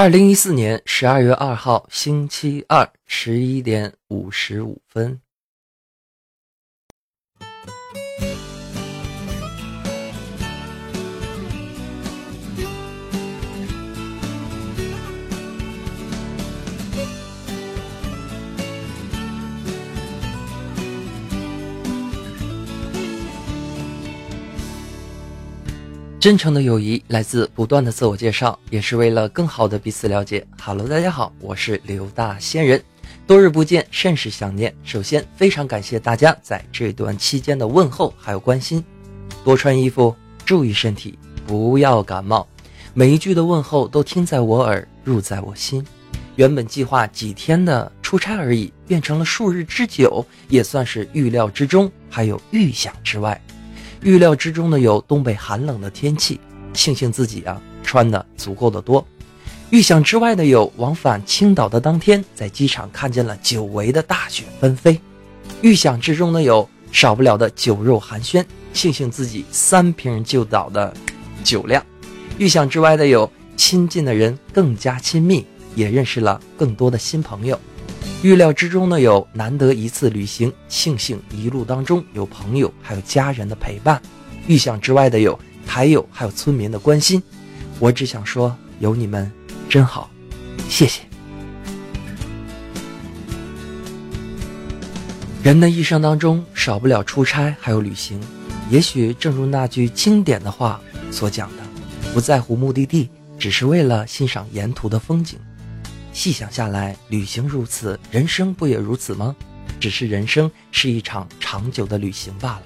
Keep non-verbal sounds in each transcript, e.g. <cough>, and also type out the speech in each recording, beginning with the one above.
二零一四年十二月二号星期二十一点五十五分。真诚的友谊来自不断的自我介绍，也是为了更好的彼此了解。Hello，大家好，我是刘大仙人，多日不见，甚是想念。首先，非常感谢大家在这段期间的问候还有关心，多穿衣服，注意身体，不要感冒。每一句的问候都听在我耳，入在我心。原本计划几天的出差而已，变成了数日之久，也算是预料之中，还有预想之外。预料之中的有东北寒冷的天气，庆幸自己啊穿的足够的多；预想之外的有往返青岛的当天，在机场看见了久违的大雪纷飞；预想之中的有少不了的酒肉寒暄，庆幸自己三瓶就倒的酒量；预想之外的有亲近的人更加亲密，也认识了更多的新朋友。预料之中的有难得一次旅行，庆幸一路当中有朋友还有家人的陪伴；预想之外的有还有还有村民的关心。我只想说，有你们真好，谢谢。人的一生当中少不了出差还有旅行，也许正如那句经典的话所讲的，不在乎目的地，只是为了欣赏沿途的风景。细想下来，旅行如此，人生不也如此吗？只是人生是一场长久的旅行罢了。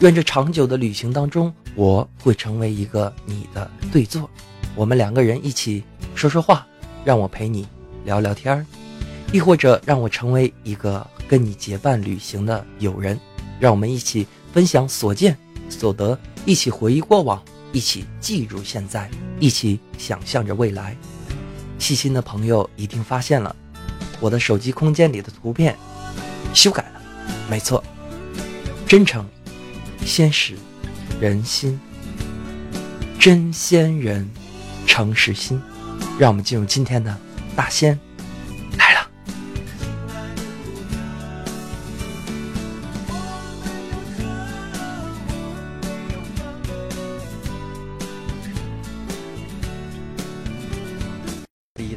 愿这长久的旅行当中，我会成为一个你的对座，我们两个人一起说说话，让我陪你聊聊天儿；亦或者让我成为一个跟你结伴旅行的友人，让我们一起分享所见所得，一起回忆过往，一起记住现在，一起想象着未来。细心的朋友一定发现了，我的手机空间里的图片修改了，没错，真诚先实人心，真仙人诚实心，让我们进入今天的大仙。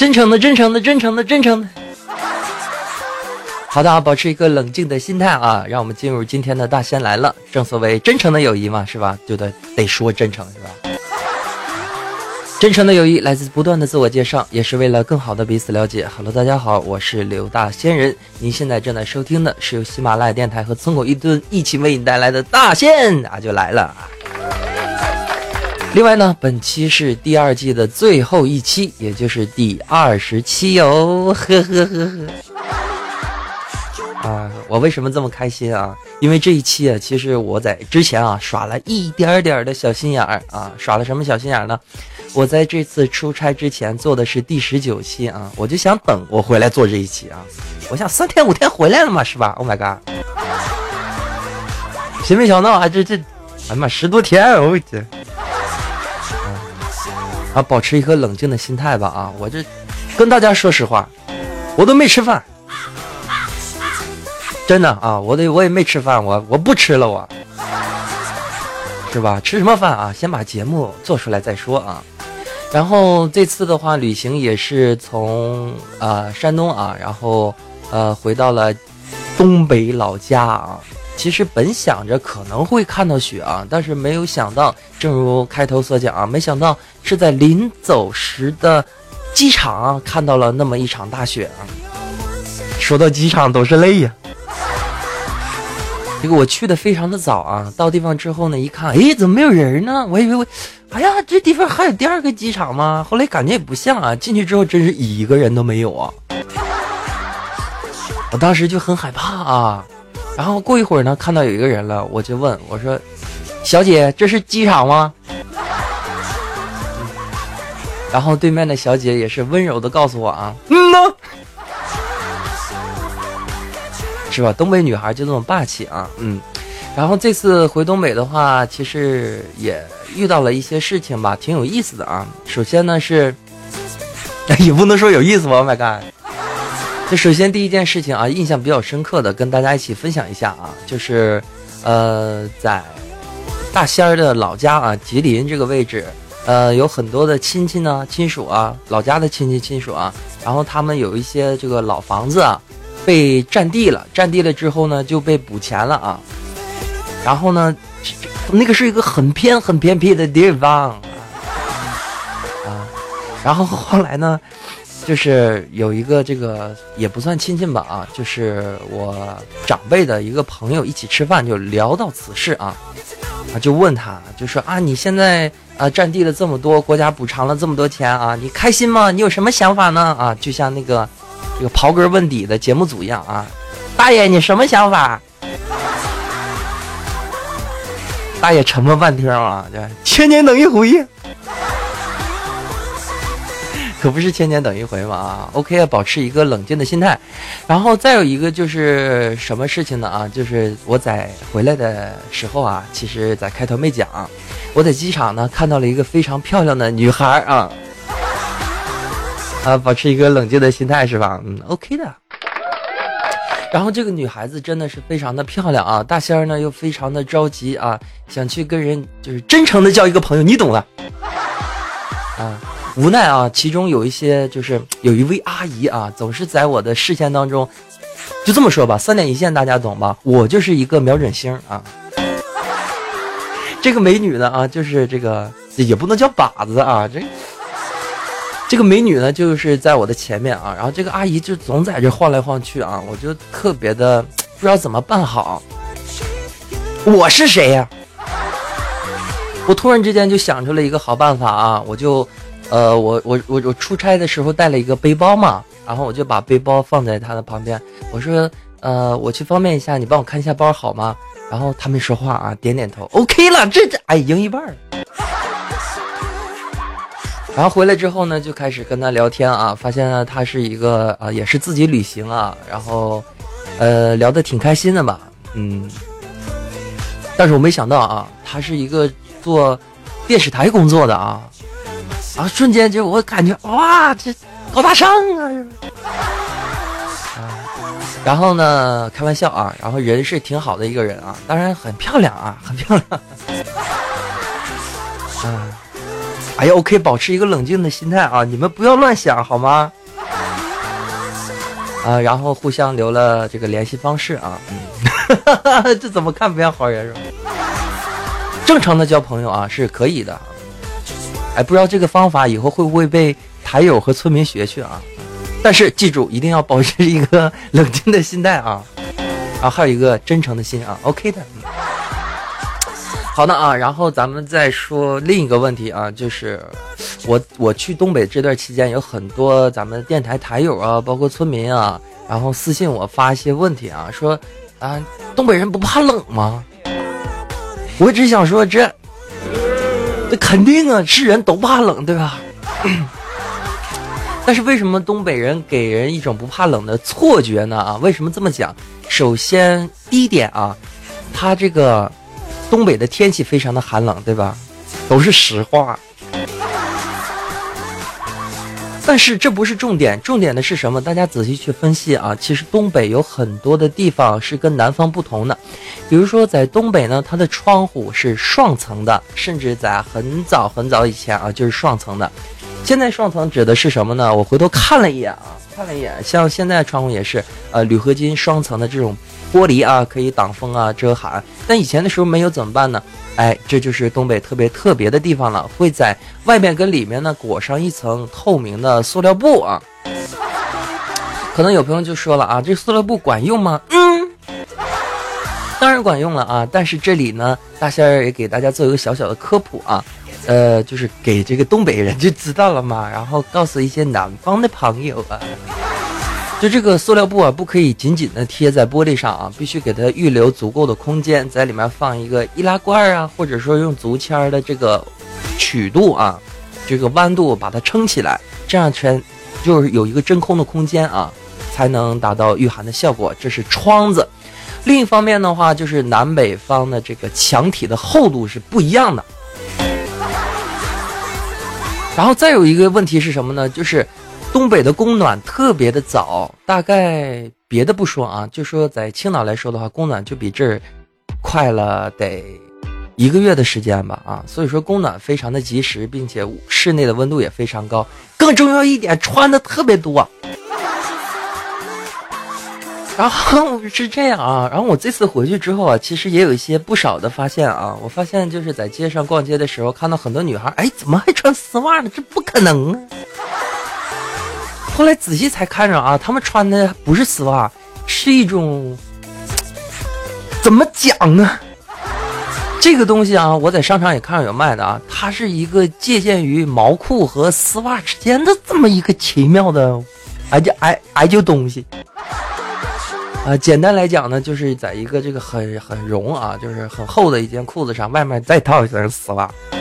真诚的，真诚的，真诚的，真诚的。好的啊，保持一个冷静的心态啊，让我们进入今天的大仙来了。正所谓真诚的友谊嘛，是吧？就得得说真诚，是吧？真诚的友谊来自不断的自我介绍，也是为了更好的彼此了解。Hello，大家好，我是刘大仙人。您现在正在收听的是由喜马拉雅电台和村口一吨一起为你带来的大仙啊，就来了。另外呢，本期是第二季的最后一期，也就是第二十期哦，呵呵呵呵。啊，我为什么这么开心啊？因为这一期啊，其实我在之前啊耍了一点点的小心眼儿啊，耍了什么小心眼儿呢？我在这次出差之前做的是第十九期啊，我就想等我回来做这一期啊，我想三天五天回来了嘛，是吧？Oh my god！谁没想到啊，<laughs> 这这，哎呀妈，十多天，我天！啊，保持一颗冷静的心态吧！啊，我这跟大家说实话，我都没吃饭，真的啊，我得我也没吃饭，我我不吃了，我是吧？吃什么饭啊？先把节目做出来再说啊。然后这次的话，旅行也是从啊山东啊，然后呃回到了东北老家啊。其实本想着可能会看到雪啊，但是没有想到，正如开头所讲啊，没想到是在临走时的机场看到了那么一场大雪啊。说到机场都是泪呀。这个我去的非常的早啊，到地方之后呢，一看，哎，怎么没有人呢？我以为我，哎呀，这地方还有第二个机场吗？后来感觉也不像啊，进去之后真是一个人都没有啊。我当时就很害怕啊，然后过一会儿呢，看到有一个人了，我就问我说：“小姐，这是机场吗？”然后对面的小姐也是温柔的告诉我啊：“嗯呢。”是吧？东北女孩就这么霸气啊，嗯。然后这次回东北的话，其实也遇到了一些事情吧，挺有意思的啊。首先呢是，<laughs> 也不能说有意思吧，Oh my god！这首先第一件事情啊，印象比较深刻的，跟大家一起分享一下啊，就是，呃，在大仙儿的老家啊，吉林这个位置，呃，有很多的亲戚呢、亲属啊，老家的亲戚亲属啊，然后他们有一些这个老房子啊。被占地了，占地了之后呢，就被补钱了啊。然后呢，那个是一个很偏、很偏僻的地方啊。然后后来呢，就是有一个这个也不算亲戚吧啊，就是我长辈的一个朋友一起吃饭，就聊到此事啊，啊就问他，就说啊，你现在啊占地了这么多，国家补偿了这么多钱啊，你开心吗？你有什么想法呢？啊，就像那个。这个刨根问底的节目组一样啊，大爷你什么想法？大爷沉默半天啊，对，千年等一回，可不是千年等一回嘛啊。OK 啊，保持一个冷静的心态，然后再有一个就是什么事情呢啊？就是我在回来的时候啊，其实在开头没讲，我在机场呢看到了一个非常漂亮的女孩啊。啊，保持一个冷静的心态是吧？嗯，OK 的。然后这个女孩子真的是非常的漂亮啊，大仙儿呢又非常的着急啊，想去跟人就是真诚的交一个朋友，你懂的。啊，无奈啊，其中有一些就是有一位阿姨啊，总是在我的视线当中，就这么说吧，三点一线大家懂吧？我就是一个瞄准星啊。这个美女呢啊，就是这个也不能叫靶子啊，这。这个美女呢，就是在我的前面啊，然后这个阿姨就总在这晃来晃去啊，我就特别的不知道怎么办好。我是谁呀？我突然之间就想出了一个好办法啊，我就，呃，我我我我出差的时候带了一个背包嘛，然后我就把背包放在她的旁边，我说，呃，我去方便一下，你帮我看一下包好吗？然后她没说话啊，点点头，OK 了，这这哎，赢一半了。然后回来之后呢，就开始跟他聊天啊，发现呢他是一个啊，也是自己旅行啊，然后，呃，聊得挺开心的吧，嗯。但是我没想到啊，他是一个做电视台工作的啊，啊，瞬间就我感觉哇，这高大上啊！<laughs> 然后呢，开玩笑啊，然后人是挺好的一个人啊，当然很漂亮啊，很漂亮。啊。<laughs> 哎呀，OK，保持一个冷静的心态啊！你们不要乱想好吗？啊，然后互相留了这个联系方式啊。嗯，<laughs> 这怎么看不像好人是吧？正常的交朋友啊是可以的。哎，不知道这个方法以后会不会被台友和村民学去啊？但是记住，一定要保持一个 <laughs> 冷静的心态啊！啊，还有一个真诚的心啊，OK 的。好的啊，然后咱们再说另一个问题啊，就是我我去东北这段期间，有很多咱们电台台友啊，包括村民啊，然后私信我发一些问题啊，说啊，东北人不怕冷吗？我只想说这，那肯定啊，是人都怕冷，对吧？<clears throat> 但是为什么东北人给人一种不怕冷的错觉呢？啊，为什么这么讲？首先第一点啊，他这个。东北的天气非常的寒冷，对吧？都是实话。但是这不是重点，重点的是什么？大家仔细去分析啊。其实东北有很多的地方是跟南方不同的，比如说在东北呢，它的窗户是双层的，甚至在很早很早以前啊就是双层的。现在双层指的是什么呢？我回头看了一眼啊，看了一眼，像现在窗户也是呃铝合金双层的这种。玻璃啊，可以挡风啊，遮寒。但以前的时候没有怎么办呢？哎，这就是东北特别特别的地方了，会在外面跟里面呢裹上一层透明的塑料布啊。可能有朋友就说了啊，这塑料布管用吗？当然管用了啊！但是这里呢，大仙儿也给大家做一个小小的科普啊，呃，就是给这个东北人就知道了嘛，然后告诉一些南方的朋友啊。就这个塑料布啊，不可以紧紧的贴在玻璃上啊，必须给它预留足够的空间，在里面放一个易拉罐啊，或者说用竹签的这个曲度啊，这个弯度把它撑起来，这样全就是有一个真空的空间啊，才能达到御寒的效果。这是窗子。另一方面的话，就是南北方的这个墙体的厚度是不一样的。然后再有一个问题是什么呢？就是。东北的供暖特别的早，大概别的不说啊，就说在青岛来说的话，供暖就比这儿快了得一个月的时间吧啊，所以说供暖非常的及时，并且室内的温度也非常高。更重要一点，穿的特别多。然后 <laughs> 是这样啊，然后我这次回去之后啊，其实也有一些不少的发现啊，我发现就是在街上逛街的时候，看到很多女孩，哎，怎么还穿丝袜呢？这不可能啊！后来仔细才看着啊，他们穿的不是丝袜，是一种怎么讲呢？这个东西啊，我在商场也看到有卖的啊，它是一个借鉴于毛裤和丝袜之间的这么一个奇妙的，哎就哎哎就东西。啊，简单来讲呢，就是在一个这个很很绒啊，就是很厚的一件裤子上，外面再套一层丝袜。<laughs>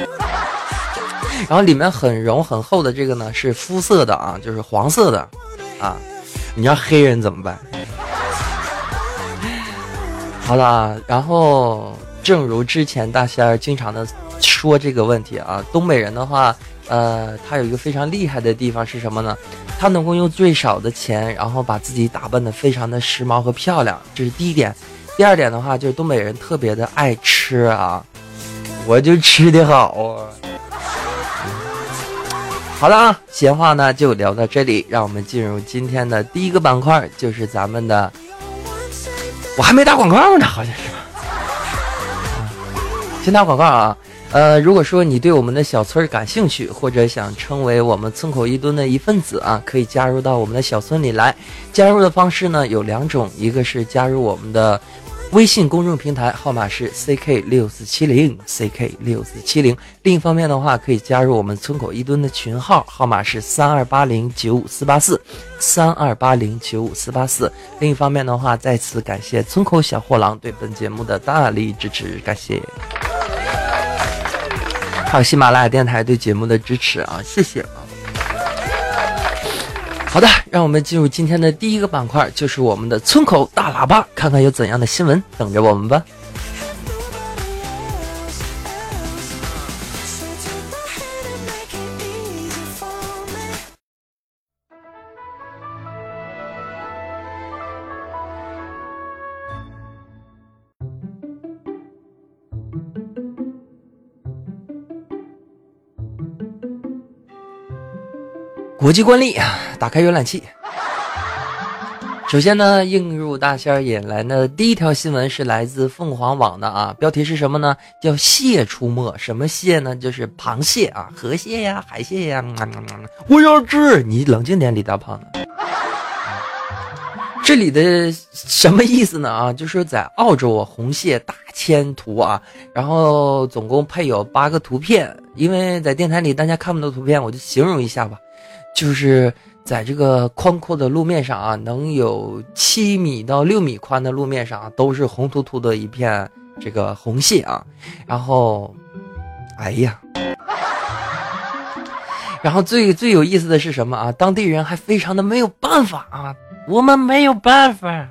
然后里面很绒很厚的这个呢是肤色的啊，就是黄色的，啊，你要黑人怎么办？<laughs> 好了，然后正如之前大仙儿经常的说这个问题啊，东北人的话，呃，他有一个非常厉害的地方是什么呢？他能够用最少的钱，然后把自己打扮的非常的时髦和漂亮，这是第一点。第二点的话，就是东北人特别的爱吃啊，我就吃的好啊。好了啊，闲话呢就聊到这里，让我们进入今天的第一个板块，就是咱们的。我还没打广告呢，好像是。先打广告啊，呃，如果说你对我们的小村感兴趣，或者想成为我们村口一墩的一份子啊，可以加入到我们的小村里来。加入的方式呢有两种，一个是加入我们的。微信公众平台号码是 ck 六四七零 ck 六四七零。另一方面的话，可以加入我们村口一吨的群号，号码是三二八零九五四八四三二八零九五四八四。另一方面的话，再次感谢村口小货郎对本节目的大力支持，感谢。还有喜马拉雅电台对节目的支持啊，谢谢啊。好的，让我们进入今天的第一个板块，就是我们的村口大喇叭，看看有怎样的新闻等着我们吧。国际惯例啊，打开浏览器。首先呢，映入大仙儿眼帘的第一条新闻是来自凤凰网的啊，标题是什么呢？叫蟹出没。什么蟹呢？就是螃蟹啊，河蟹呀，海蟹呀。我要吃，你冷静点，李大胖子。这里的什么意思呢？啊，就是在澳洲啊，红蟹大迁图啊，然后总共配有八个图片。因为在电台里大家看不到图片，我就形容一下吧。就是在这个宽阔的路面上啊，能有七米到六米宽的路面上，都是红秃秃的一片这个红蟹啊。然后，哎呀，然后最最有意思的是什么啊？当地人还非常的没有办法啊，我们没有办法，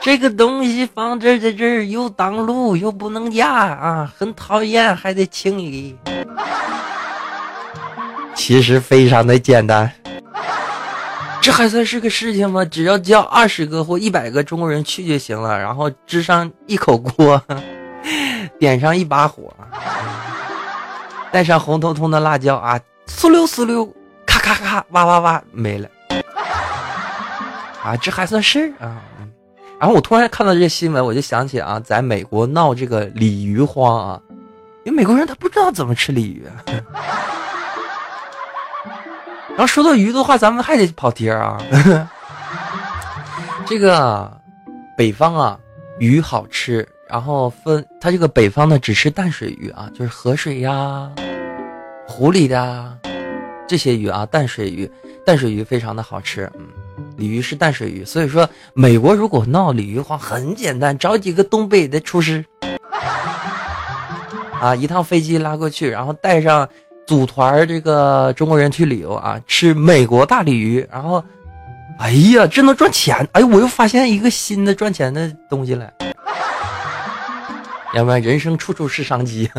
这个东西放这在这儿又挡路又不能压啊，很讨厌，还得清理。其实非常的简单，<laughs> 这还算是个事情吗？只要叫二十个或一百个中国人去就行了，然后支上一口锅，<laughs> 点上一把火，<laughs> 带上红彤彤的辣椒啊，嗖溜嗖溜，咔咔咔，哇哇哇，没了。啊，这还算事儿啊！然后我突然看到这新闻，我就想起啊，在美国闹这个鲤鱼荒啊，因为美国人他不知道怎么吃鲤鱼。然后说到鱼的话，咱们还得跑题儿啊。<laughs> 这个北方啊，鱼好吃，然后分它这个北方呢只吃淡水鱼啊，就是河水呀、湖里的这些鱼啊，淡水鱼，淡水鱼非常的好吃。嗯，鲤鱼是淡水鱼，所以说美国如果闹鲤鱼的话，很简单，找几个东北的厨师，<laughs> 啊，一趟飞机拉过去，然后带上组团这个中国人去旅游啊，吃美国大鲤鱼，然后。哎呀，这能赚钱！哎，我又发现一个新的赚钱的东西了。<laughs> 要不然人生处处是商机。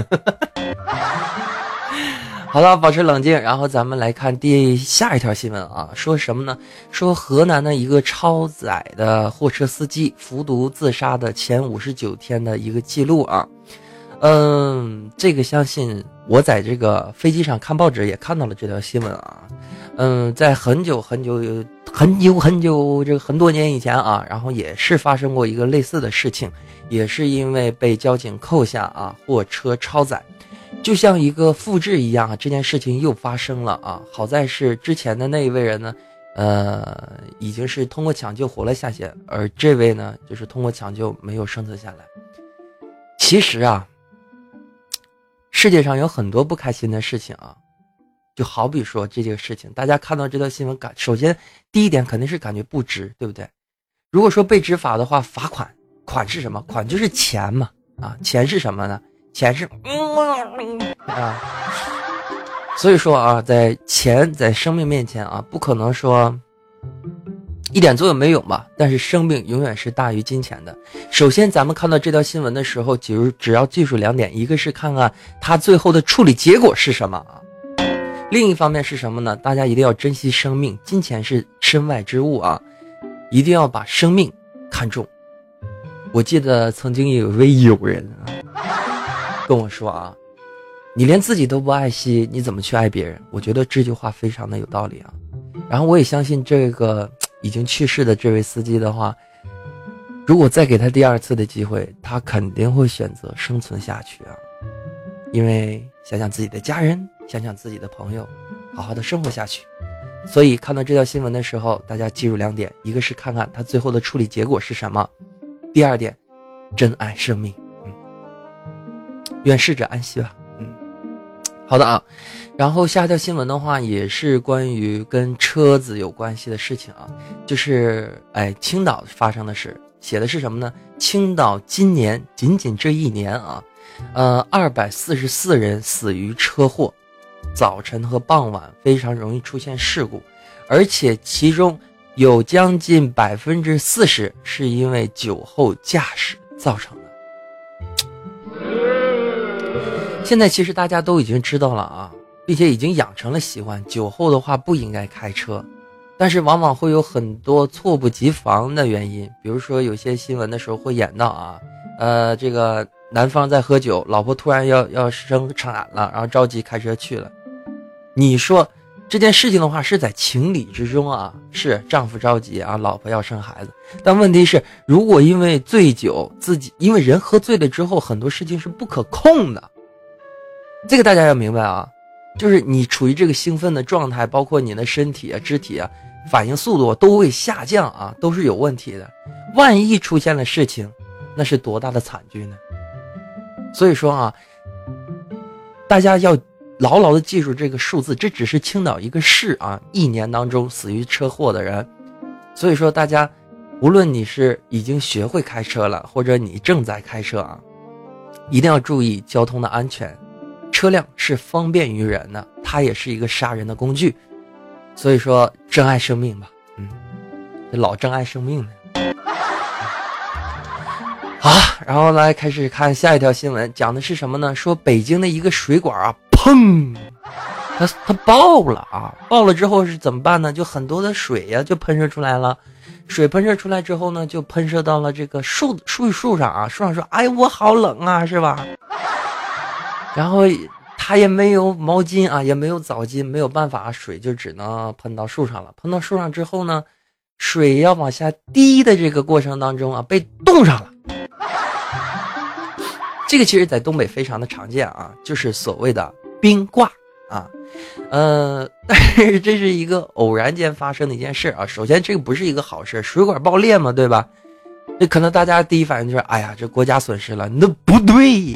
<laughs> 好了，保持冷静，然后咱们来看第下一条新闻啊，说什么呢？说河南的一个超载的货车司机服毒自杀的前五十九天的一个记录啊。嗯，这个相信我在这个飞机上看报纸也看到了这条新闻啊。嗯，在很久很久很久很久这个很多年以前啊，然后也是发生过一个类似的事情，也是因为被交警扣下啊，货车超载，就像一个复制一样啊，这件事情又发生了啊。好在是之前的那一位人呢，呃，已经是通过抢救活了下去，而这位呢，就是通过抢救没有生存下来。其实啊，世界上有很多不开心的事情啊。就好比说这件事情，大家看到这条新闻，感首先第一点肯定是感觉不值，对不对？如果说被执法的话，罚款，款是什么？款就是钱嘛，啊，钱是什么呢？钱是啊，所以说啊，在钱在生命面前啊，不可能说一点作用没有嘛？但是生命永远是大于金钱的。首先，咱们看到这条新闻的时候，就只要记住两点，一个是看看他最后的处理结果是什么啊。另一方面是什么呢？大家一定要珍惜生命，金钱是身外之物啊，一定要把生命看重。我记得曾经有一位友人啊跟我说啊，你连自己都不爱惜，你怎么去爱别人？我觉得这句话非常的有道理啊。然后我也相信这个已经去世的这位司机的话，如果再给他第二次的机会，他肯定会选择生存下去啊，因为想想自己的家人。想想自己的朋友，好好的生活下去。所以看到这条新闻的时候，大家记住两点：一个是看看他最后的处理结果是什么；第二点，珍爱生命。愿逝者安息吧。嗯，好的啊。然后下一条新闻的话，也是关于跟车子有关系的事情啊，就是哎，青岛发生的事，写的是什么呢？青岛今年仅仅这一年啊，呃，二百四十四人死于车祸。早晨和傍晚非常容易出现事故，而且其中有将近百分之四十是因为酒后驾驶造成的。现在其实大家都已经知道了啊，并且已经养成了习惯，酒后的话不应该开车，但是往往会有很多猝不及防的原因，比如说有些新闻的时候会演到啊，呃，这个男方在喝酒，老婆突然要要生产了，然后着急开车去了。你说这件事情的话是在情理之中啊，是丈夫着急啊，老婆要生孩子。但问题是，如果因为醉酒，自己因为人喝醉了之后，很多事情是不可控的。这个大家要明白啊，就是你处于这个兴奋的状态，包括你的身体啊、肢体啊，反应速度都会下降啊，都是有问题的。万一出现了事情，那是多大的惨剧呢？所以说啊，大家要。牢牢的记住这个数字，这只是青岛一个市啊，一年当中死于车祸的人。所以说，大家无论你是已经学会开车了，或者你正在开车啊，一定要注意交通的安全。车辆是方便于人的，它也是一个杀人的工具。所以说，珍爱生命吧。嗯，老珍爱生命呢。<laughs> 好，然后来开始看下一条新闻，讲的是什么呢？说北京的一个水管啊。砰！它它爆了啊！爆了之后是怎么办呢？就很多的水呀，就喷射出来了。水喷射出来之后呢，就喷射到了这个树树树上啊。树上说：“哎，我好冷啊，是吧？”然后它也没有毛巾啊，也没有澡巾，没有办法，水就只能喷到树上了。喷到树上之后呢，水要往下滴的这个过程当中啊，被冻上了。这个其实在东北非常的常见啊，就是所谓的。冰挂啊，呃，但是这是一个偶然间发生的一件事啊。首先，这个不是一个好事，水管爆裂嘛，对吧？那可能大家第一反应就是，哎呀，这国家损失了。那不对，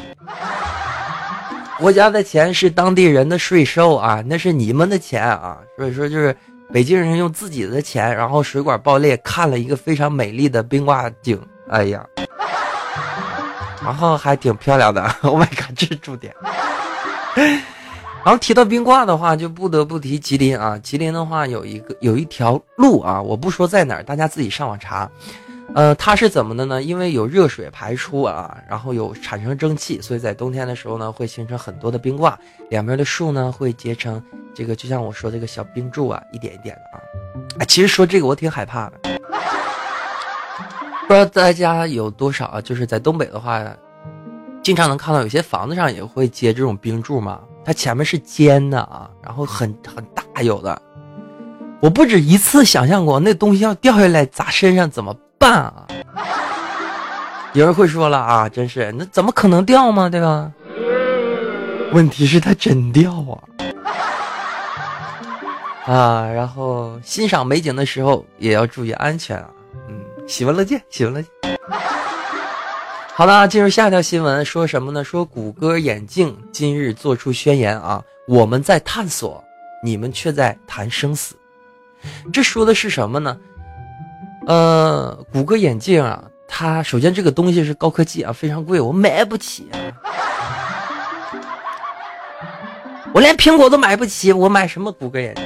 国家的钱是当地人的税收啊，那是你们的钱啊。所以说，就是北京人用自己的钱，然后水管爆裂，看了一个非常美丽的冰挂景。哎呀，然后还挺漂亮的。Oh my god，这是重点。然后提到冰挂的话，就不得不提吉林啊。吉林的话有一个有一条路啊，我不说在哪，大家自己上网查。呃，它是怎么的呢？因为有热水排出啊，然后有产生蒸汽，所以在冬天的时候呢，会形成很多的冰挂，两边的树呢会结成这个，就像我说这个小冰柱啊，一点一点的啊。哎，其实说这个我挺害怕的，不知道大家有多少啊？就是在东北的话，经常能看到有些房子上也会结这种冰柱嘛，它前面是尖的啊，然后很很大有的，我不止一次想象过那东西要掉下来砸身上怎么。办啊！有人会说了啊，真是那怎么可能掉吗？对吧？问题是它真掉啊！啊，然后欣赏美景的时候也要注意安全啊。嗯，喜闻乐见，喜闻乐见。好了，进入下一条新闻，说什么呢？说谷歌眼镜今日做出宣言啊，我们在探索，你们却在谈生死。这说的是什么呢？呃，谷歌眼镜啊，它首先这个东西是高科技啊，非常贵，我买不起啊。我连苹果都买不起，我买什么谷歌眼镜？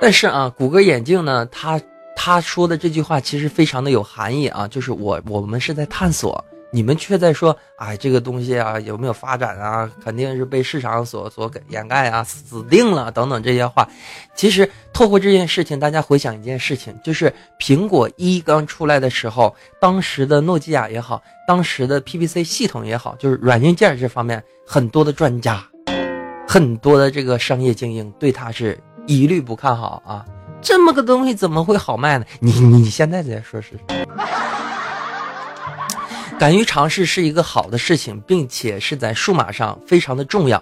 但是啊，谷歌眼镜呢，他他说的这句话其实非常的有含义啊，就是我我们是在探索。你们却在说，哎，这个东西啊，有没有发展啊？肯定是被市场所所给掩盖啊，死定了等等这些话。其实透过这件事情，大家回想一件事情，就是苹果一刚出来的时候，当时的诺基亚也好，当时的 PPC 系统也好，就是软硬件这方面，很多的专家，很多的这个商业精英对它是一律不看好啊。这么个东西怎么会好卖呢？你你现在再说是？敢于尝试是一个好的事情，并且是在数码上非常的重要。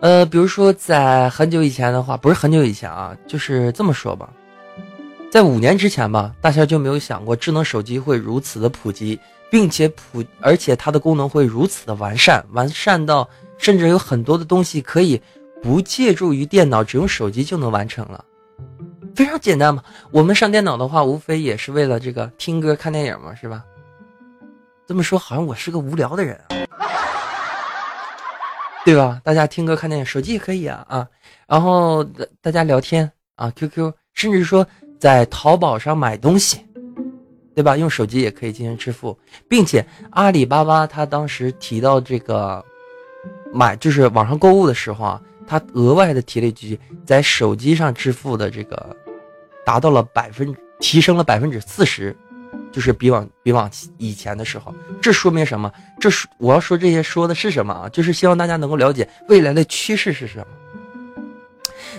呃，比如说在很久以前的话，不是很久以前啊，就是这么说吧，在五年之前吧，大家就没有想过智能手机会如此的普及，并且普，而且它的功能会如此的完善，完善到甚至有很多的东西可以不借助于电脑，只用手机就能完成了，非常简单嘛。我们上电脑的话，无非也是为了这个听歌、看电影嘛，是吧？这么说好像我是个无聊的人，<laughs> 对吧？大家听歌看电影，手机也可以啊啊。然后大家聊天啊，QQ，甚至说在淘宝上买东西，对吧？用手机也可以进行支付，并且阿里巴巴他当时提到这个买就是网上购物的时候啊，他额外的提了一句，在手机上支付的这个达到了百分提升了百分之四十。就是比往比往以前的时候，这说明什么？这是我要说这些说的是什么啊？就是希望大家能够了解未来的趋势是什么。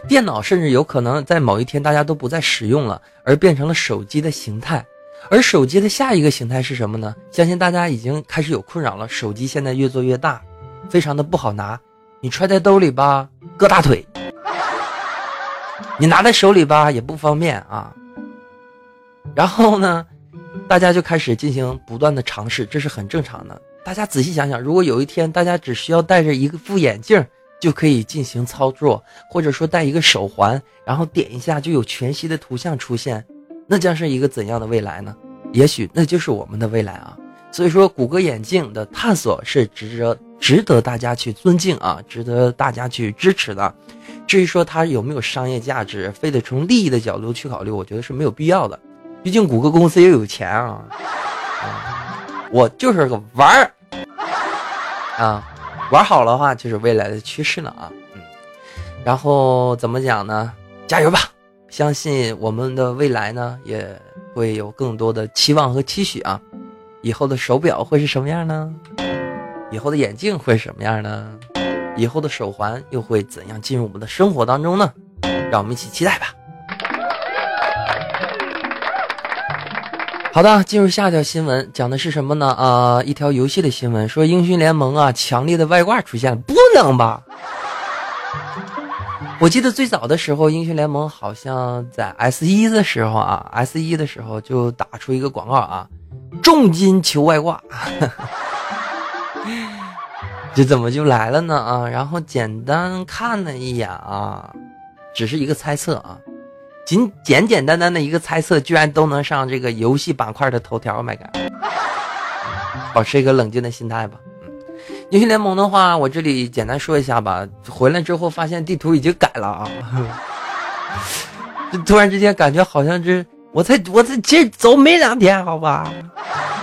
电脑甚至有可能在某一天大家都不再使用了，而变成了手机的形态。而手机的下一个形态是什么呢？相信大家已经开始有困扰了。手机现在越做越大，非常的不好拿，你揣在兜里吧，硌大腿；你拿在手里吧，也不方便啊。然后呢？大家就开始进行不断的尝试，这是很正常的。大家仔细想想，如果有一天大家只需要戴着一副眼镜就可以进行操作，或者说戴一个手环，然后点一下就有全息的图像出现，那将是一个怎样的未来呢？也许那就是我们的未来啊！所以说，谷歌眼镜的探索是值得值得大家去尊敬啊，值得大家去支持的。至于说它有没有商业价值，非得从利益的角度去考虑，我觉得是没有必要的。毕竟谷歌公司也有钱啊，我就是个玩儿啊，玩好了的话就是未来的趋势了啊，嗯，然后怎么讲呢？加油吧！相信我们的未来呢，也会有更多的期望和期许啊。以后的手表会是什么样呢？以后的眼镜会是什么样呢？以后的手环又会怎样进入我们的生活当中呢？让我们一起期待吧。好的，进入下一条新闻，讲的是什么呢？啊，一条游戏的新闻，说英雄联盟啊，强烈的外挂出现了，不能吧？<laughs> 我记得最早的时候，英雄联盟好像在 S 一的时候啊，S 一的时候就打出一个广告啊，重金求外挂，<laughs> 这怎么就来了呢啊？然后简单看了一眼啊，只是一个猜测啊，仅简简单单的一个猜测，居然都能上这个游戏板块的头条，My God！<laughs> 保持一个冷静的心态吧。英雄联盟的话，我这里简单说一下吧。回来之后发现地图已经改了啊，<laughs> 突然之间感觉好像是我才我才其实走没两天，好吧？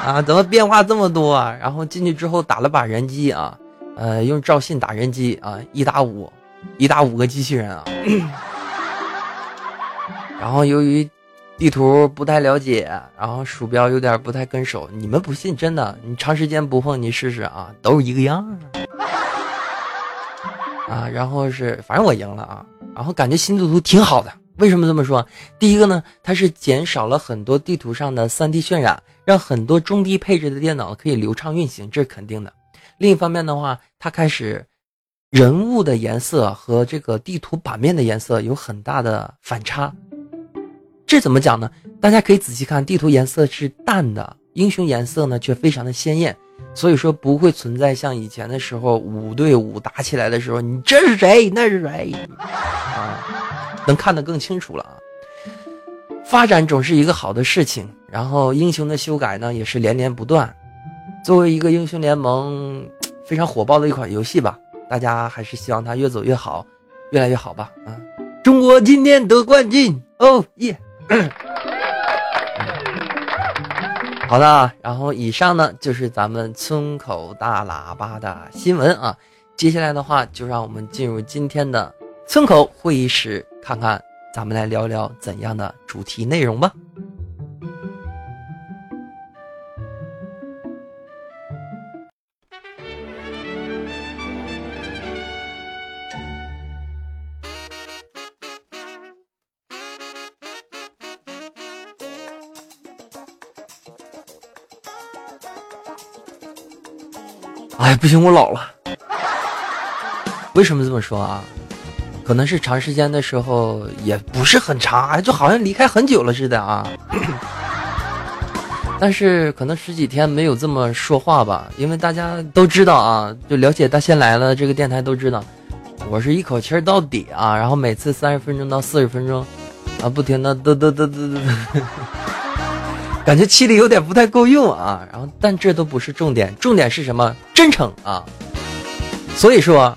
啊，怎么变化这么多？啊？然后进去之后打了把人机啊，呃，用赵信打人机啊，一打五，一打五个机器人啊。然后由于。地图不太了解，然后鼠标有点不太跟手。你们不信，真的，你长时间不碰，你试试啊，都是一个样 <laughs> 啊。然后是，反正我赢了啊。然后感觉新地图挺好的，为什么这么说？第一个呢，它是减少了很多地图上的 3D 渲染，让很多中低配置的电脑可以流畅运行，这是肯定的。另一方面的话，它开始人物的颜色和这个地图版面的颜色有很大的反差。这怎么讲呢？大家可以仔细看，地图颜色是淡的，英雄颜色呢却非常的鲜艳，所以说不会存在像以前的时候五对五打起来的时候，你这是谁？那是谁？啊，能看得更清楚了啊！发展总是一个好的事情，然后英雄的修改呢也是连连不断。作为一个英雄联盟非常火爆的一款游戏吧，大家还是希望它越走越好，越来越好吧！啊，中国今天得冠军哦耶！<coughs> 好的，然后以上呢就是咱们村口大喇叭的新闻啊。接下来的话，就让我们进入今天的村口会议室，看看咱们来聊聊怎样的主题内容吧。不行，我老了。为什么这么说啊？可能是长时间的时候也不是很长，就好像离开很久了似的啊。<coughs> 但是可能十几天没有这么说话吧，因为大家都知道啊，就了解大仙来了这个电台都知道，我是一口气儿到底啊，然后每次三十分钟到四十分钟，啊，不停的嘚嘚嘚嘚嘚。感觉气力有点不太够用啊，然后但这都不是重点，重点是什么？真诚啊！所以说，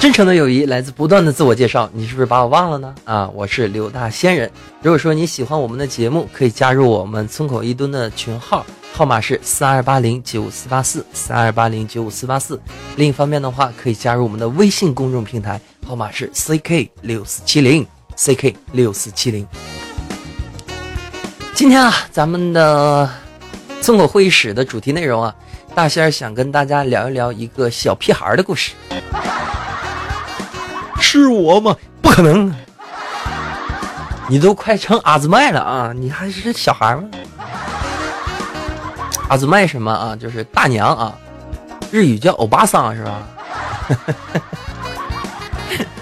真诚的友谊来自不断的自我介绍。你是不是把我忘了呢？啊，我是刘大仙人。如果说你喜欢我们的节目，可以加入我们村口一吨的群号，号码是三二八零九四八四三二八零九五四八四。另一方面的话，可以加入我们的微信公众平台，号码是 ck 六四七零 ck 六四七零。今天啊，咱们的村口会议室的主题内容啊，大仙儿想跟大家聊一聊一个小屁孩的故事。是我吗？不可能！你都快成阿兹麦了啊，你还是小孩吗？阿兹麦什么啊？就是大娘啊，日语叫欧巴桑是吧？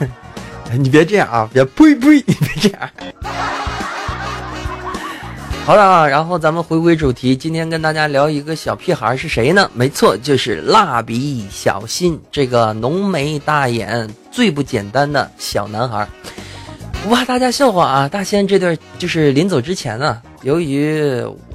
<laughs> 你别这样啊，别呸呸，你别这样。好了啊，然后咱们回归主题，今天跟大家聊一个小屁孩是谁呢？没错，就是蜡笔小新这个浓眉大眼、最不简单的小男孩。不怕大家笑话啊，大仙这段就是临走之前呢，由于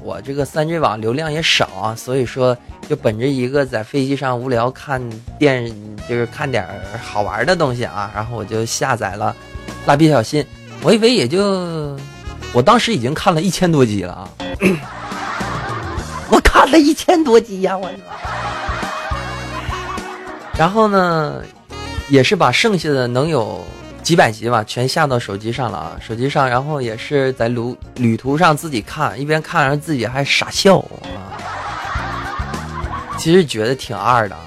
我这个三 G 网流量也少啊，所以说就本着一个在飞机上无聊看电，就是看点好玩的东西啊，然后我就下载了蜡笔小新，我以为也就。我当时已经看了一千多集了啊！<clears throat> 我看了一千多集呀，我。然后呢，也是把剩下的能有几百集吧，全下到手机上了啊！手机上，然后也是在旅旅途上自己看，一边看然后自己还傻笑啊。其实觉得挺二的啊！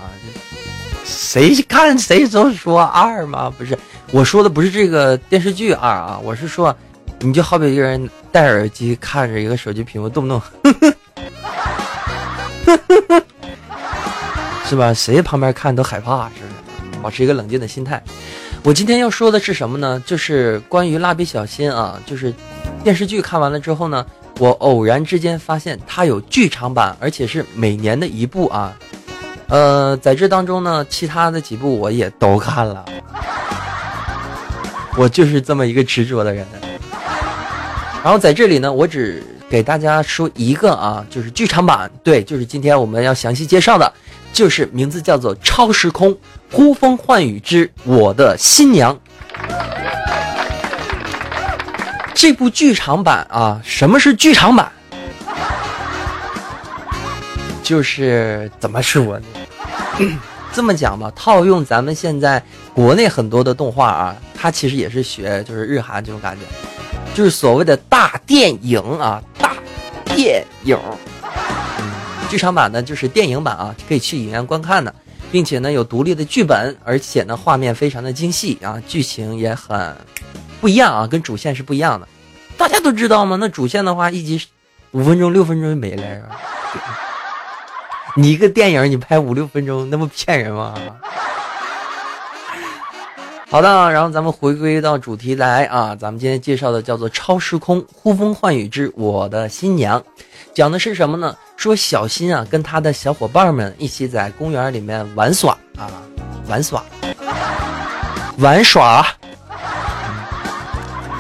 谁看谁都说二吗？不是，我说的不是这个电视剧二啊，我是说。你就好比一个人戴耳机看着一个手机屏幕，动不动，<laughs> 是吧？谁旁边看都害怕，是不是？保持一个冷静的心态。我今天要说的是什么呢？就是关于蜡笔小新啊，就是电视剧看完了之后呢，我偶然之间发现它有剧场版，而且是每年的一部啊。呃，在这当中呢，其他的几部我也都看了，<laughs> 我就是这么一个执着的人。然后在这里呢，我只给大家说一个啊，就是剧场版，对，就是今天我们要详细介绍的，就是名字叫做《超时空呼风唤雨之我的新娘》这部剧场版啊。什么是剧场版？就是怎么说呢？<clears throat> 这么讲吧，套用咱们现在国内很多的动画啊，它其实也是学就是日韩这种感觉，就是所谓的大电影啊，大电影。剧场版呢就是电影版啊，可以去影院观看的，并且呢有独立的剧本，而且呢画面非常的精细啊，剧情也很不一样啊，跟主线是不一样的。大家都知道吗？那主线的话一集五分钟六分钟就没了？你一个电影你拍五六分钟，那不骗人吗？好的，然后咱们回归到主题来啊，咱们今天介绍的叫做《超时空呼风唤雨之我的新娘》，讲的是什么呢？说小新啊跟他的小伙伴们一起在公园里面玩耍啊，玩耍，玩耍。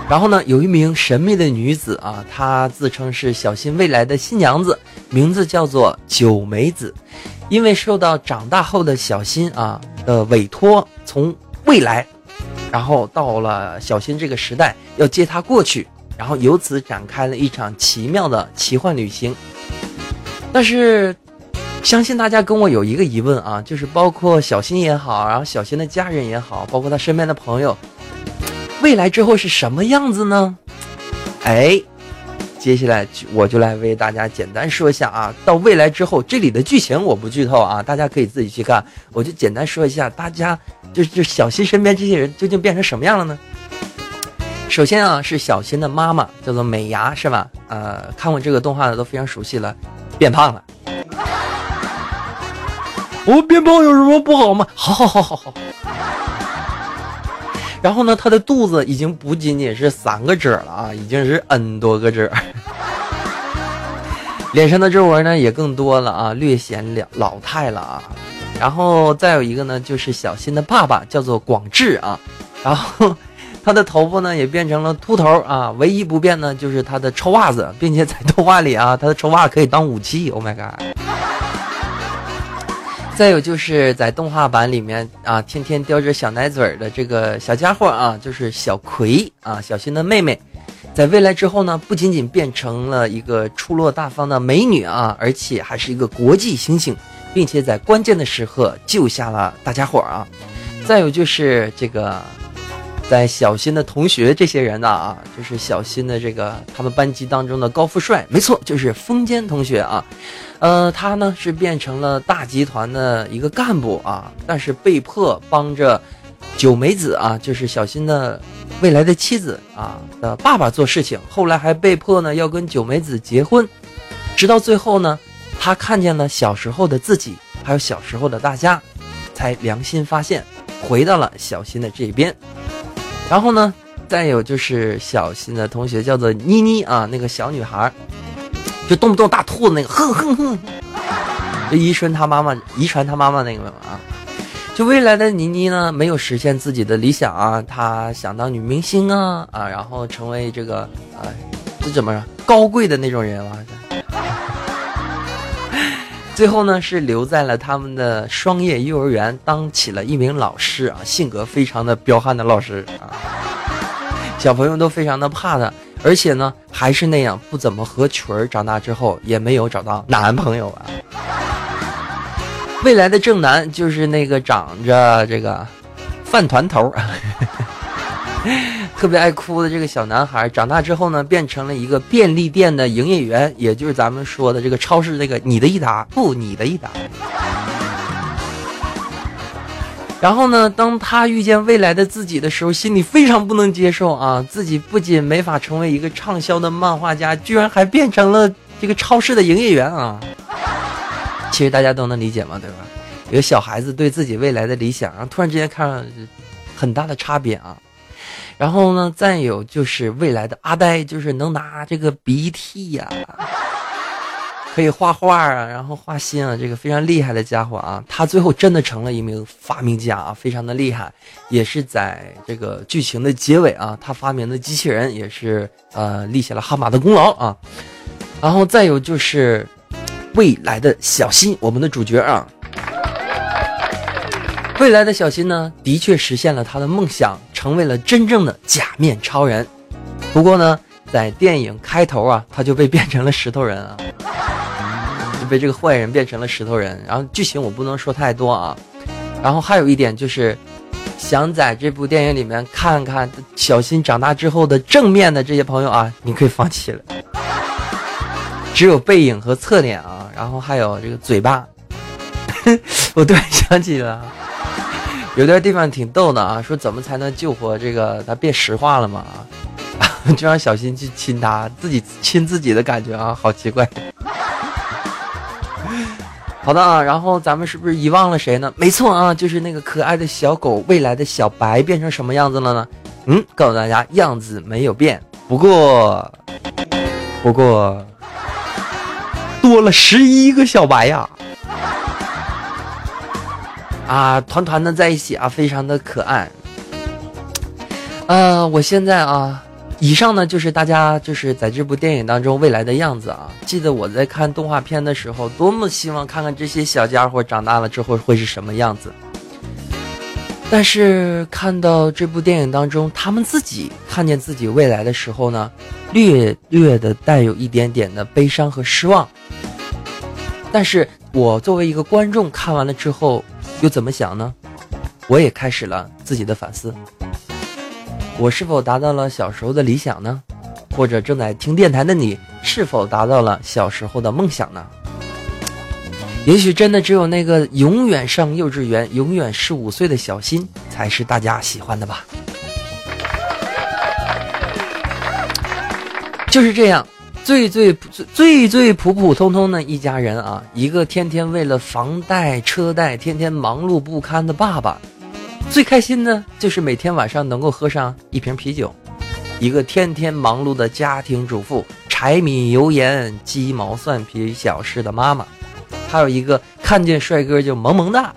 然后呢，有一名神秘的女子啊，她自称是小新未来的新娘子，名字叫做九美子。因为受到长大后的小新啊的委托，从未来，然后到了小新这个时代，要接他过去，然后由此展开了一场奇妙的奇幻旅行。但是，相信大家跟我有一个疑问啊，就是包括小新也好，然后小新的家人也好，包括他身边的朋友。未来之后是什么样子呢？哎，接下来我就来为大家简单说一下啊。到未来之后，这里的剧情我不剧透啊，大家可以自己去看。我就简单说一下，大家就就小新身边这些人究竟变成什么样了呢？首先啊，是小新的妈妈叫做美伢，是吧？呃，看过这个动画的都非常熟悉了，变胖了。我变胖有什么不好吗？好好好好好。然后呢，他的肚子已经不仅仅是三个褶了啊，已经是 N 多个褶。<laughs> 脸上的皱纹呢也更多了啊，略显老老态了啊。然后再有一个呢，就是小新的爸爸叫做广志啊，然后他的头发呢也变成了秃头啊，唯一不变呢就是他的臭袜子，并且在动画里啊，他的臭袜可以当武器。Oh my god！再有就是在动画版里面啊，天天叼着小奶嘴儿的这个小家伙啊，就是小葵啊，小新的妹妹，在未来之后呢，不仅仅变成了一个出落大方的美女啊，而且还是一个国际星星，并且在关键的时刻救下了大家伙儿啊。再有就是这个，在小新的同学这些人呢啊，就是小新的这个他们班级当中的高富帅，没错，就是风间同学啊。呃，他呢是变成了大集团的一个干部啊，但是被迫帮着九美子啊，就是小新的未来的妻子啊的爸爸做事情。后来还被迫呢要跟九美子结婚，直到最后呢，他看见了小时候的自己，还有小时候的大家，才良心发现，回到了小新的这边。然后呢，再有就是小新的同学叫做妮妮啊，那个小女孩。就动不动大兔子那个，哼哼哼，就遗传他妈妈，遗传他妈妈那个啊。就未来的妮妮呢，没有实现自己的理想啊，她想当女明星啊啊，然后成为这个啊，这怎么着高贵的那种人啊。最后呢，是留在了他们的双叶幼儿园，当起了一名老师啊，性格非常的彪悍的老师啊，小朋友都非常的怕他。而且呢，还是那样不怎么合群儿。长大之后也没有找到男朋友啊。未来的正男就是那个长着这个饭团头，特别爱哭的这个小男孩。长大之后呢，变成了一个便利店的营业员，也就是咱们说的这个超市这个你的一打不你的一打。然后呢，当他遇见未来的自己的时候，心里非常不能接受啊！自己不仅没法成为一个畅销的漫画家，居然还变成了这个超市的营业员啊！其实大家都能理解嘛，对吧？一个小孩子对自己未来的理想，然后突然之间看上很大的差别啊。然后呢，再有就是未来的阿呆，就是能拿这个鼻涕呀，可以画画啊，然后画心啊，这个非常厉害的家伙啊，他最后真的成了一名发明家啊，非常的厉害，也是在这个剧情的结尾啊，他发明的机器人也是呃立下了汗马的功劳啊。然后再有就是未来的小新，我们的主角啊。未来的小新呢，的确实现了他的梦想，成为了真正的假面超人。不过呢，在电影开头啊，他就被变成了石头人啊，就被这个坏人变成了石头人。然后剧情我不能说太多啊。然后还有一点就是，想在这部电影里面看看小新长大之后的正面的这些朋友啊，你可以放弃了。只有背影和侧脸啊，然后还有这个嘴巴。<laughs> 我突然想起了。有点地方挺逗的啊，说怎么才能救活这个他变石化了嘛？<laughs> 就让小新去亲他，自己亲自己的感觉啊，好奇怪。好的啊，然后咱们是不是遗忘了谁呢？没错啊，就是那个可爱的小狗，未来的小白变成什么样子了呢？嗯，告诉大家，样子没有变，不过，不过多了十一个小白呀。啊团团的在一起啊，非常的可爱。呃，我现在啊，以上呢就是大家就是在这部电影当中未来的样子啊。记得我在看动画片的时候，多么希望看看这些小家伙长大了之后会是什么样子。但是看到这部电影当中，他们自己看见自己未来的时候呢，略略的带有一点点的悲伤和失望。但是我作为一个观众看完了之后。又怎么想呢？我也开始了自己的反思。我是否达到了小时候的理想呢？或者正在听电台的你，是否达到了小时候的梦想呢？也许真的只有那个永远上幼稚园、永远十五岁的小新，才是大家喜欢的吧。就是这样。最最最最最普普通通的一家人啊，一个天天为了房贷车贷天天忙碌不堪的爸爸，最开心呢就是每天晚上能够喝上一瓶啤酒；一个天天忙碌的家庭主妇，柴米油盐鸡毛蒜皮小事的妈妈；还有一个看见帅哥就萌萌哒，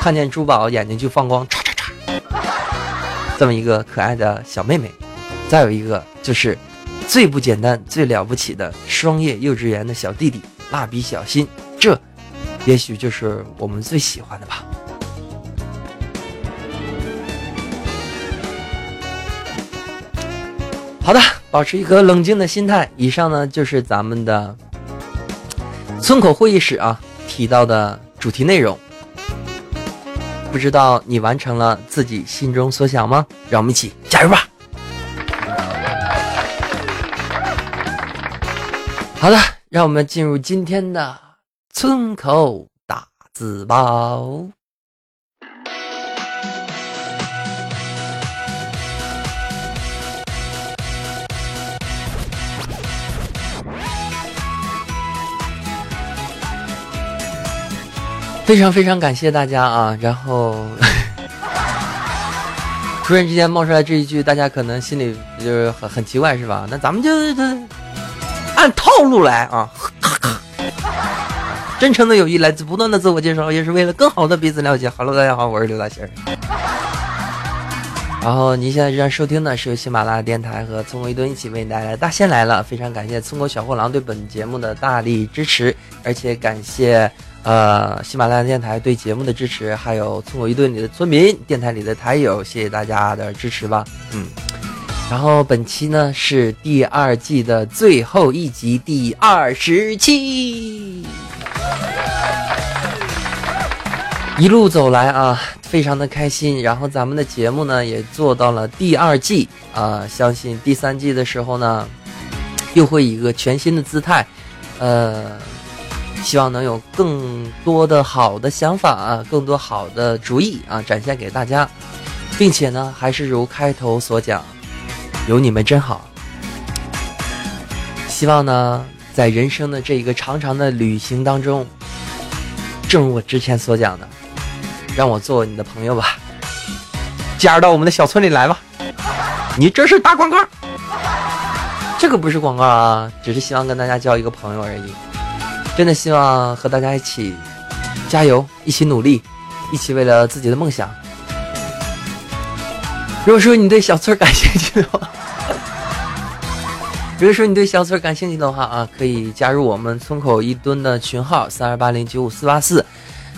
看见珠宝眼睛就放光唰唰唰，这么一个可爱的小妹妹；再有一个就是。最不简单、最了不起的双叶幼稚园的小弟弟蜡笔小新，这也许就是我们最喜欢的吧。好的，保持一颗冷静的心态。以上呢就是咱们的村口会议室啊提到的主题内容。不知道你完成了自己心中所想吗？让我们一起加油吧！好的，让我们进入今天的村口打字包。非常非常感谢大家啊！然后 <laughs> 突然之间冒出来这一句，大家可能心里就是很很奇怪，是吧？那咱们就这。按套路来啊！真诚的友谊来自不断的自我介绍，也是为了更好的彼此了解。Hello，大家好，我是刘大仙。然后您现在正在收听的是由喜马拉雅电台和村口一吨一起为你带来的大仙来了。非常感谢村口小货郎对本节目的大力支持，而且感谢呃喜马拉雅电台对节目的支持，还有村口一吨里的村民、电台里的台友，谢谢大家的支持吧。嗯。然后本期呢是第二季的最后一集，第二十期。一路走来啊，非常的开心。然后咱们的节目呢也做到了第二季啊，相信第三季的时候呢，又会以一个全新的姿态，呃，希望能有更多的好的想法啊，更多好的主意啊，展现给大家，并且呢，还是如开头所讲。有你们真好，希望呢，在人生的这一个长长的旅行当中，正如我之前所讲的，让我做你的朋友吧。加入到我们的小村里来吧。你这是打广告，这个不是广告啊，只是希望跟大家交一个朋友而已。真的希望和大家一起加油，一起努力，一起为了自己的梦想。如果说你对小村感兴趣的话，如果说你对小村感兴趣的话啊，可以加入我们村口一吨的群号三二八零九五四八四。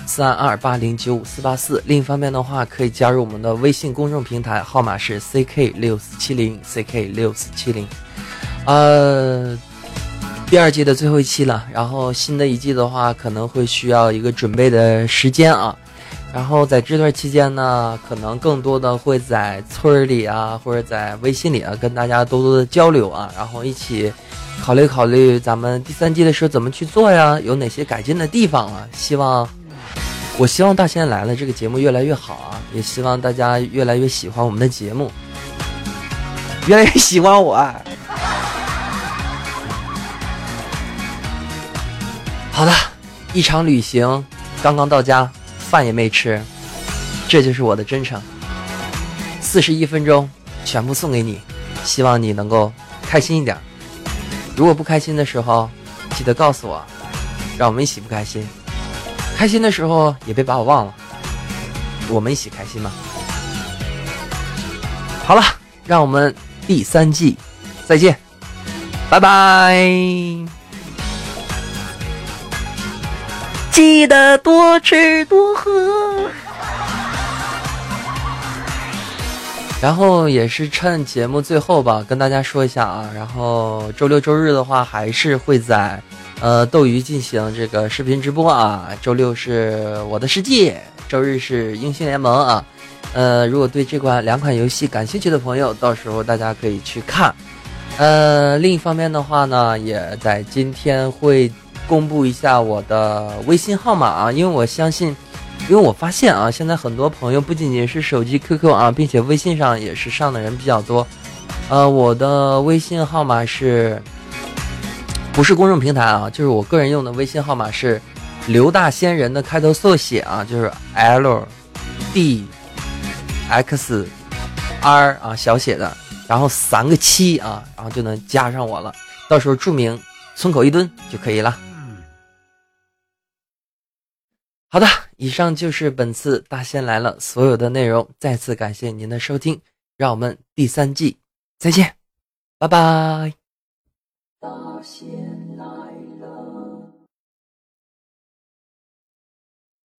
三二八零九五四八四。另一方面的话，可以加入我们的微信公众平台，号码是 ck 六四七零 ck 六四七零。呃，第二季的最后一期了，然后新的一季的话，可能会需要一个准备的时间啊。然后在这段期间呢，可能更多的会在村里啊，或者在微信里啊，跟大家多多的交流啊，然后一起考虑考虑咱们第三季的时候怎么去做呀，有哪些改进的地方啊？希望。我希望大仙来了这个节目越来越好啊！也希望大家越来越喜欢我们的节目，越来越喜欢我。好的，一场旅行刚刚到家，饭也没吃，这就是我的真诚。四十一分钟全部送给你，希望你能够开心一点。如果不开心的时候，记得告诉我，让我们一起不开心。开心的时候也别把我忘了，我们一起开心吧？好了，让我们第三季再见，拜拜！记得多吃多喝。然后也是趁节目最后吧，跟大家说一下啊，然后周六周日的话还是会在。呃，斗鱼进行这个视频直播啊，周六是我的世界，周日是英雄联盟啊。呃，如果对这款两款游戏感兴趣的朋友，到时候大家可以去看。呃，另一方面的话呢，也在今天会公布一下我的微信号码啊，因为我相信，因为我发现啊，现在很多朋友不仅仅是手机 QQ 啊，并且微信上也是上的人比较多。呃，我的微信号码是。不是公众平台啊，就是我个人用的微信号码是刘大仙人的开头缩写啊，就是 L D X R 啊小写的，然后三个七啊，然后就能加上我了。到时候注明村口一蹲就可以了。好的，以上就是本次大仙来了所有的内容。再次感谢您的收听，让我们第三季再见，拜拜。大仙。